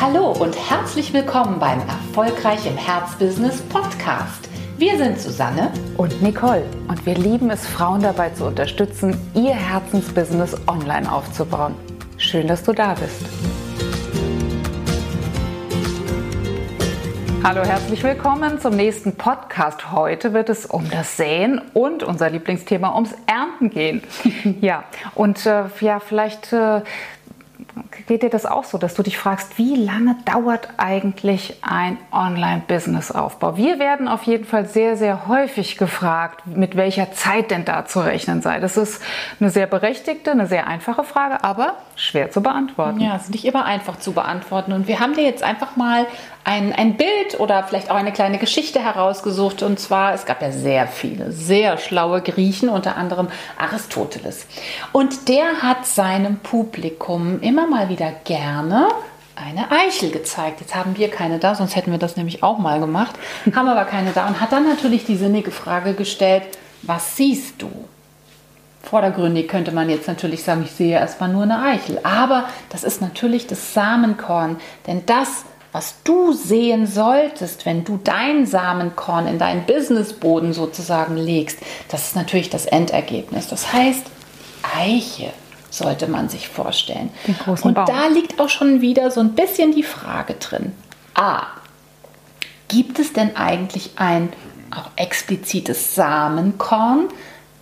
Hallo und herzlich willkommen beim Erfolgreich im Herzbusiness Podcast. Wir sind Susanne und Nicole und wir lieben es, Frauen dabei zu unterstützen, ihr Herzensbusiness online aufzubauen. Schön, dass du da bist. Hallo, herzlich willkommen zum nächsten Podcast. Heute wird es um das Säen und unser Lieblingsthema ums Ernten gehen. ja, und äh, ja, vielleicht äh, geht dir das auch so, dass du dich fragst, wie lange dauert eigentlich ein Online-Business-Aufbau? Wir werden auf jeden Fall sehr, sehr häufig gefragt, mit welcher Zeit denn da zu rechnen sei. Das ist eine sehr berechtigte, eine sehr einfache Frage, aber schwer zu beantworten. Ja, es ist nicht immer einfach zu beantworten. Und wir haben dir jetzt einfach mal ein, ein Bild oder vielleicht auch eine kleine Geschichte herausgesucht. Und zwar, es gab ja sehr viele, sehr schlaue Griechen, unter anderem Aristoteles. Und der hat seinem Publikum immer mal wieder gerne eine Eichel gezeigt. Jetzt haben wir keine da, sonst hätten wir das nämlich auch mal gemacht. Haben aber keine da und hat dann natürlich die sinnige Frage gestellt, was siehst du? Vordergründig könnte man jetzt natürlich sagen, ich sehe erstmal nur eine Eichel. Aber das ist natürlich das Samenkorn. Denn das, was du sehen solltest, wenn du dein Samenkorn in deinen Businessboden sozusagen legst, das ist natürlich das Endergebnis. Das heißt, Eiche sollte man sich vorstellen. Den großen Und Baum. da liegt auch schon wieder so ein bisschen die Frage drin. A. Gibt es denn eigentlich ein auch explizites Samenkorn,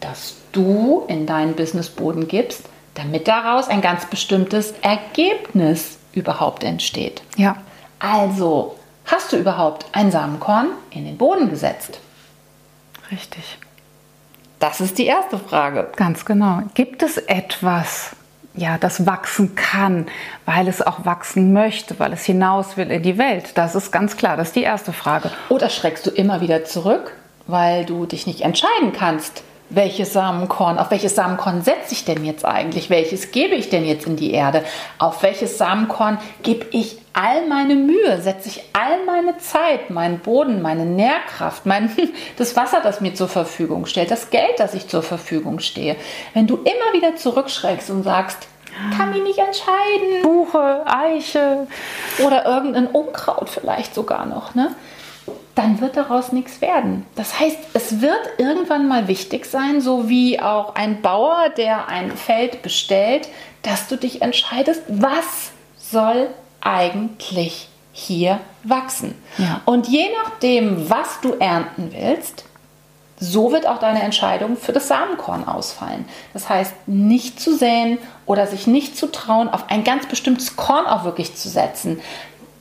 das du in deinen Businessboden gibst, damit daraus ein ganz bestimmtes Ergebnis überhaupt entsteht? Ja. Also, hast du überhaupt ein Samenkorn in den Boden gesetzt? Richtig. Das ist die erste Frage. Ganz genau. Gibt es etwas, ja, das wachsen kann, weil es auch wachsen möchte, weil es hinaus will in die Welt? Das ist ganz klar. Das ist die erste Frage. Oder schreckst du immer wieder zurück, weil du dich nicht entscheiden kannst? Welches Samenkorn, auf welches Samenkorn setze ich denn jetzt eigentlich? Welches gebe ich denn jetzt in die Erde? Auf welches Samenkorn gebe ich all meine Mühe, setze ich all meine Zeit, meinen Boden, meine Nährkraft, mein, das Wasser, das mir zur Verfügung stellt, das Geld, das ich zur Verfügung stehe. Wenn du immer wieder zurückschreckst und sagst, kann mich nicht entscheiden. Buche, Eiche. Oder irgendein Unkraut vielleicht sogar noch. Ne? Dann wird daraus nichts werden. Das heißt, es wird irgendwann mal wichtig sein, so wie auch ein Bauer, der ein Feld bestellt, dass du dich entscheidest, was soll eigentlich hier wachsen. Ja. Und je nachdem, was du ernten willst, so wird auch deine Entscheidung für das Samenkorn ausfallen. Das heißt, nicht zu säen oder sich nicht zu trauen, auf ein ganz bestimmtes Korn auch wirklich zu setzen.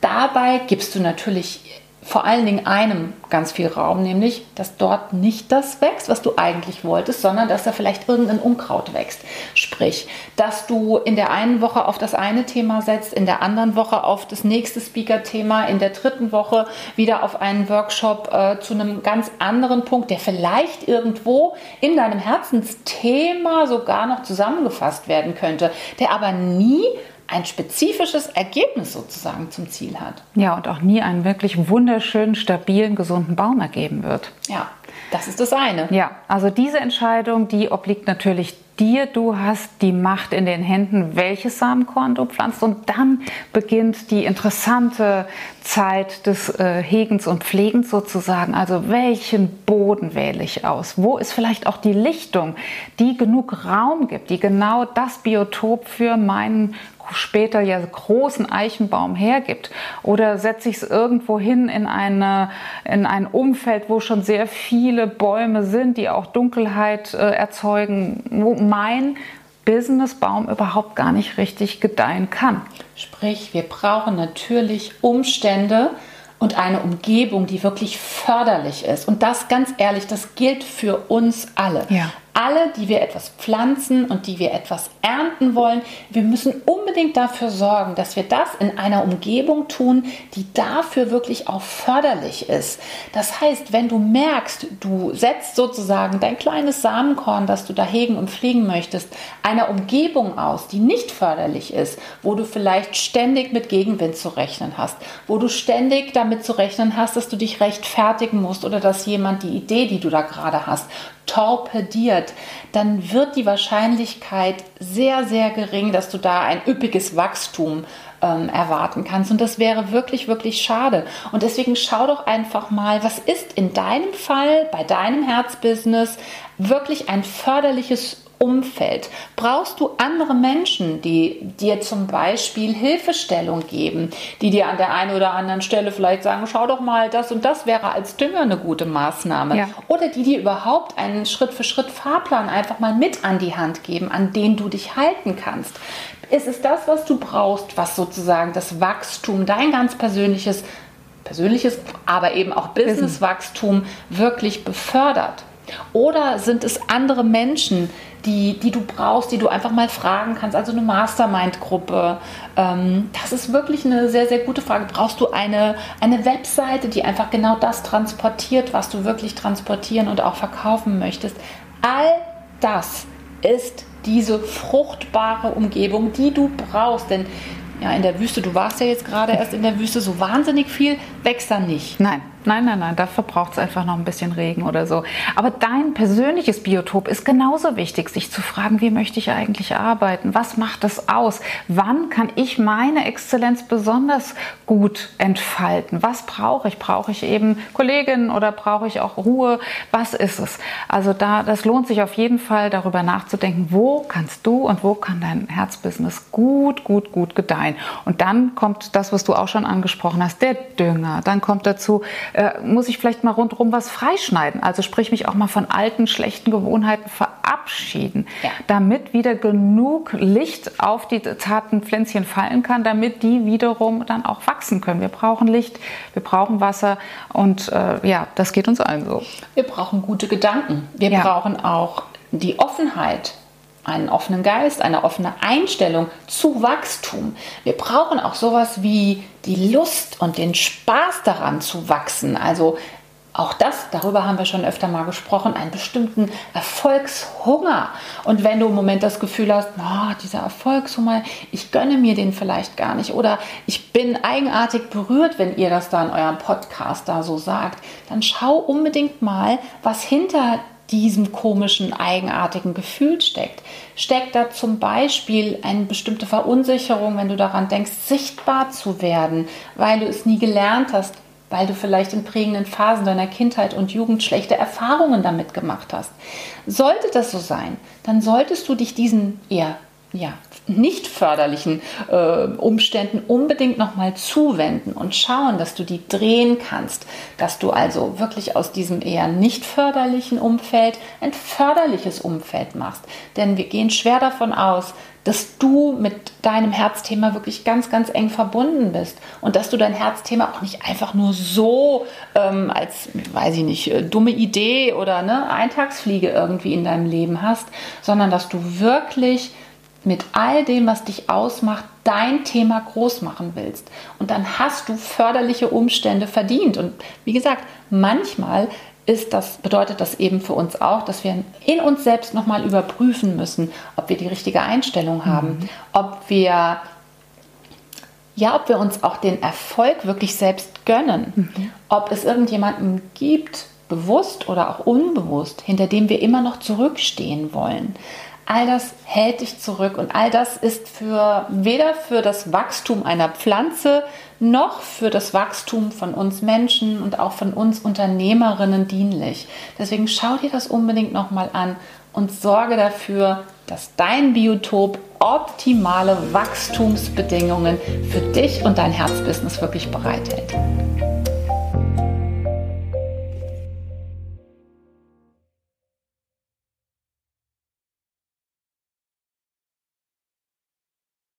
Dabei gibst du natürlich vor allen Dingen einem ganz viel Raum, nämlich, dass dort nicht das wächst, was du eigentlich wolltest, sondern dass da vielleicht irgendein Unkraut wächst. Sprich, dass du in der einen Woche auf das eine Thema setzt, in der anderen Woche auf das nächste Speaker-Thema, in der dritten Woche wieder auf einen Workshop äh, zu einem ganz anderen Punkt, der vielleicht irgendwo in deinem Herzensthema sogar noch zusammengefasst werden könnte, der aber nie ein spezifisches Ergebnis sozusagen zum Ziel hat. Ja, und auch nie einen wirklich wunderschönen, stabilen, gesunden Baum ergeben wird. Ja, das ist das eine. Ja, also diese Entscheidung, die obliegt natürlich dir. Du hast die Macht in den Händen, welches Samenkorn du pflanzt. Und dann beginnt die interessante Zeit des äh, Hegens und Pflegens sozusagen. Also welchen Boden wähle ich aus? Wo ist vielleicht auch die Lichtung, die genug Raum gibt, die genau das Biotop für meinen später ja großen Eichenbaum hergibt? Oder setze ich es irgendwo hin in, eine, in ein Umfeld, wo schon sehr viele Bäume sind, die auch Dunkelheit äh, erzeugen, wo mein Businessbaum überhaupt gar nicht richtig gedeihen kann? Sprich, wir brauchen natürlich Umstände, und eine Umgebung, die wirklich förderlich ist. Und das ganz ehrlich, das gilt für uns alle. Ja alle, die wir etwas pflanzen und die wir etwas ernten wollen, wir müssen unbedingt dafür sorgen, dass wir das in einer Umgebung tun, die dafür wirklich auch förderlich ist. Das heißt, wenn du merkst, du setzt sozusagen dein kleines Samenkorn, das du da hegen und pflegen möchtest, einer Umgebung aus, die nicht förderlich ist, wo du vielleicht ständig mit Gegenwind zu rechnen hast, wo du ständig damit zu rechnen hast, dass du dich rechtfertigen musst oder dass jemand die Idee, die du da gerade hast, torpediert, dann wird die Wahrscheinlichkeit sehr, sehr gering, dass du da ein üppig üppiges Wachstum ähm, erwarten kannst. Und das wäre wirklich, wirklich schade. Und deswegen schau doch einfach mal, was ist in deinem Fall, bei deinem Herzbusiness wirklich ein förderliches Umfeld? Brauchst du andere Menschen, die dir zum Beispiel Hilfestellung geben, die dir an der einen oder anderen Stelle vielleicht sagen, schau doch mal, das und das wäre als Dünger eine gute Maßnahme. Ja. Oder die dir überhaupt einen Schritt für Schritt Fahrplan einfach mal mit an die Hand geben, an den du dich halten kannst. Ist es das, was du brauchst, was sozusagen das Wachstum, dein ganz persönliches, persönliches, aber eben auch Businesswachstum wirklich befördert? Oder sind es andere Menschen, die, die du brauchst, die du einfach mal fragen kannst? Also eine Mastermind-Gruppe. Ähm, das ist wirklich eine sehr, sehr gute Frage. Brauchst du eine, eine Webseite, die einfach genau das transportiert, was du wirklich transportieren und auch verkaufen möchtest? All das ist diese fruchtbare Umgebung, die du brauchst. Denn ja, in der Wüste, du warst ja jetzt gerade erst in der Wüste, so wahnsinnig viel wächst da nicht. Nein, Nein, nein, nein, dafür braucht es einfach noch ein bisschen Regen oder so. Aber dein persönliches Biotop ist genauso wichtig, sich zu fragen, wie möchte ich eigentlich arbeiten? Was macht das aus? Wann kann ich meine Exzellenz besonders gut entfalten? Was brauche ich? Brauche ich eben Kolleginnen oder brauche ich auch Ruhe? Was ist es? Also da, das lohnt sich auf jeden Fall darüber nachzudenken, wo kannst du und wo kann dein Herzbusiness gut, gut, gut gedeihen? Und dann kommt das, was du auch schon angesprochen hast, der Dünger. Dann kommt dazu, äh, muss ich vielleicht mal rundherum was freischneiden. Also sprich mich auch mal von alten, schlechten Gewohnheiten verabschieden, ja. damit wieder genug Licht auf die zarten Pflänzchen fallen kann, damit die wiederum dann auch wachsen können. Wir brauchen Licht, wir brauchen Wasser und äh, ja, das geht uns allen so. Wir brauchen gute Gedanken. Wir ja. brauchen auch die Offenheit einen offenen Geist, eine offene Einstellung zu Wachstum. Wir brauchen auch sowas wie die Lust und den Spaß daran zu wachsen. Also auch das, darüber haben wir schon öfter mal gesprochen, einen bestimmten Erfolgshunger. Und wenn du im Moment das Gefühl hast, oh, dieser Erfolgshunger, ich gönne mir den vielleicht gar nicht oder ich bin eigenartig berührt, wenn ihr das da in eurem Podcast da so sagt, dann schau unbedingt mal, was hinter diesem komischen, eigenartigen Gefühl steckt. Steckt da zum Beispiel eine bestimmte Verunsicherung, wenn du daran denkst, sichtbar zu werden, weil du es nie gelernt hast, weil du vielleicht in prägenden Phasen deiner Kindheit und Jugend schlechte Erfahrungen damit gemacht hast. Sollte das so sein, dann solltest du dich diesen eher ja, nicht förderlichen äh, Umständen unbedingt nochmal zuwenden und schauen, dass du die drehen kannst, dass du also wirklich aus diesem eher nicht förderlichen Umfeld ein förderliches Umfeld machst. Denn wir gehen schwer davon aus, dass du mit deinem Herzthema wirklich ganz, ganz eng verbunden bist und dass du dein Herzthema auch nicht einfach nur so ähm, als, weiß ich nicht, äh, dumme Idee oder ne, Eintagsfliege irgendwie in deinem Leben hast, sondern dass du wirklich mit all dem, was dich ausmacht, dein Thema groß machen willst. Und dann hast du förderliche Umstände verdient. Und wie gesagt, manchmal ist das, bedeutet das eben für uns auch, dass wir in uns selbst nochmal überprüfen müssen, ob wir die richtige Einstellung haben, mhm. ob wir ja, ob wir uns auch den Erfolg wirklich selbst gönnen, mhm. ob es irgendjemanden gibt, bewusst oder auch unbewusst, hinter dem wir immer noch zurückstehen wollen all das hält dich zurück und all das ist für weder für das Wachstum einer Pflanze noch für das Wachstum von uns Menschen und auch von uns Unternehmerinnen dienlich. Deswegen schau dir das unbedingt nochmal an und sorge dafür, dass dein Biotop optimale Wachstumsbedingungen für dich und dein Herzbusiness wirklich bereithält.